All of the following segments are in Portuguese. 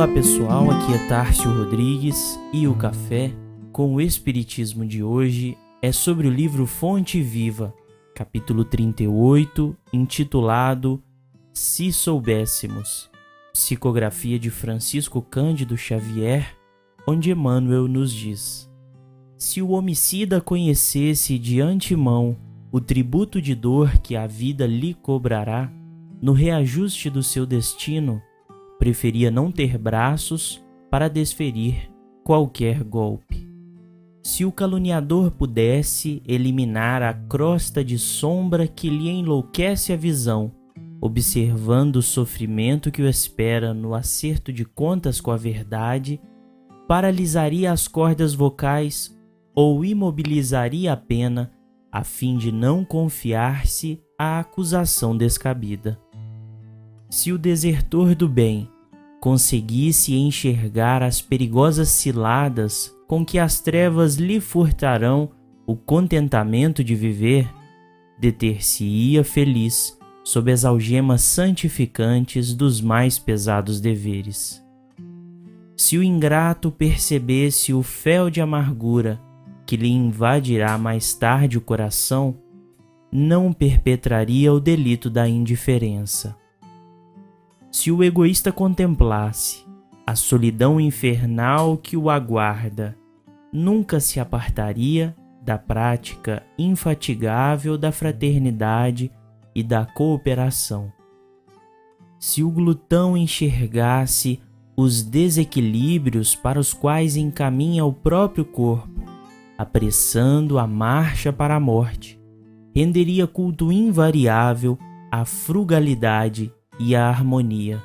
Olá pessoal, aqui é Tárcio Rodrigues e o café com o Espiritismo de hoje é sobre o livro Fonte Viva, capítulo 38, intitulado Se Soubéssemos, psicografia de Francisco Cândido Xavier, onde Emmanuel nos diz: Se o homicida conhecesse de antemão o tributo de dor que a vida lhe cobrará no reajuste do seu destino, preferia não ter braços para desferir qualquer golpe. Se o caluniador pudesse eliminar a crosta de sombra que lhe enlouquece a visão, observando o sofrimento que o espera no acerto de contas com a verdade, paralisaria as cordas vocais ou imobilizaria a pena a fim de não confiar-se à acusação descabida. Se o desertor do bem conseguisse enxergar as perigosas ciladas com que as trevas lhe furtarão o contentamento de viver, deter-se-ia feliz sob as algemas santificantes dos mais pesados deveres. Se o ingrato percebesse o fel de amargura que lhe invadirá mais tarde o coração, não perpetraria o delito da indiferença. Se o egoísta contemplasse a solidão infernal que o aguarda, nunca se apartaria da prática infatigável da fraternidade e da cooperação. Se o glutão enxergasse os desequilíbrios para os quais encaminha o próprio corpo, apressando a marcha para a morte, renderia culto invariável à frugalidade e a harmonia.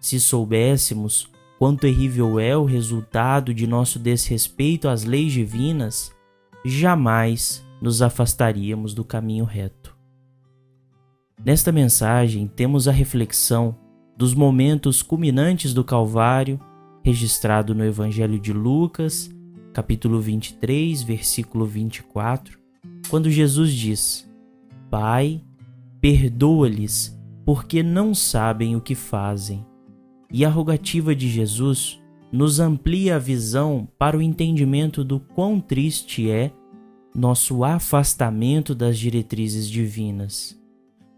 Se soubéssemos quão terrível é o resultado de nosso desrespeito às leis divinas, jamais nos afastaríamos do caminho reto. Nesta mensagem temos a reflexão dos momentos culminantes do Calvário, registrado no Evangelho de Lucas, capítulo 23, versículo 24, quando Jesus diz: Pai, perdoa-lhes porque não sabem o que fazem. E a rogativa de Jesus nos amplia a visão para o entendimento do quão triste é nosso afastamento das diretrizes divinas.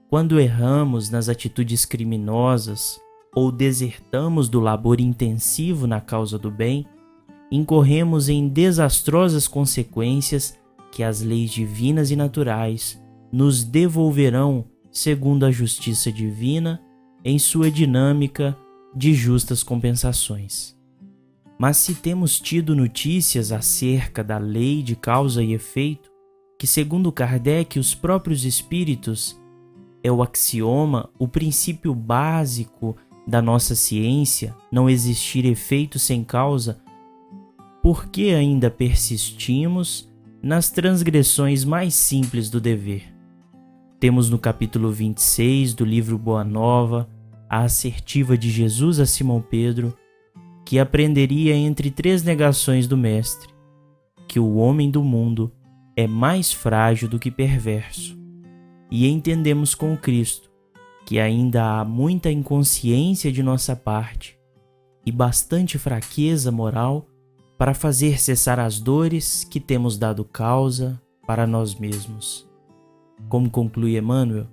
Quando erramos nas atitudes criminosas ou desertamos do labor intensivo na causa do bem, incorremos em desastrosas consequências que as leis divinas e naturais nos devolverão segundo a justiça divina, em sua dinâmica de justas compensações. Mas se temos tido notícias acerca da lei de causa e efeito, que segundo Kardec os próprios espíritos é o axioma, o princípio básico da nossa ciência, não existir efeito sem causa, por que ainda persistimos nas transgressões mais simples do dever? Temos no capítulo 26 do livro Boa Nova a assertiva de Jesus a Simão Pedro, que aprenderia entre três negações do Mestre que o homem do mundo é mais frágil do que perverso. E entendemos com Cristo que ainda há muita inconsciência de nossa parte e bastante fraqueza moral para fazer cessar as dores que temos dado causa para nós mesmos. Como conclui Emmanuel,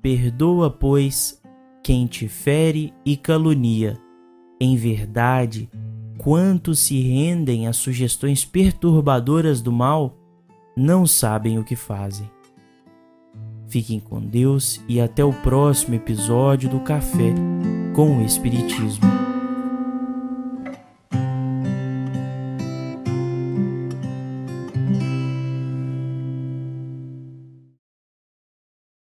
perdoa, pois, quem te fere e calunia. Em verdade, quantos se rendem às sugestões perturbadoras do mal, não sabem o que fazem. Fiquem com Deus e até o próximo episódio do Café com o Espiritismo.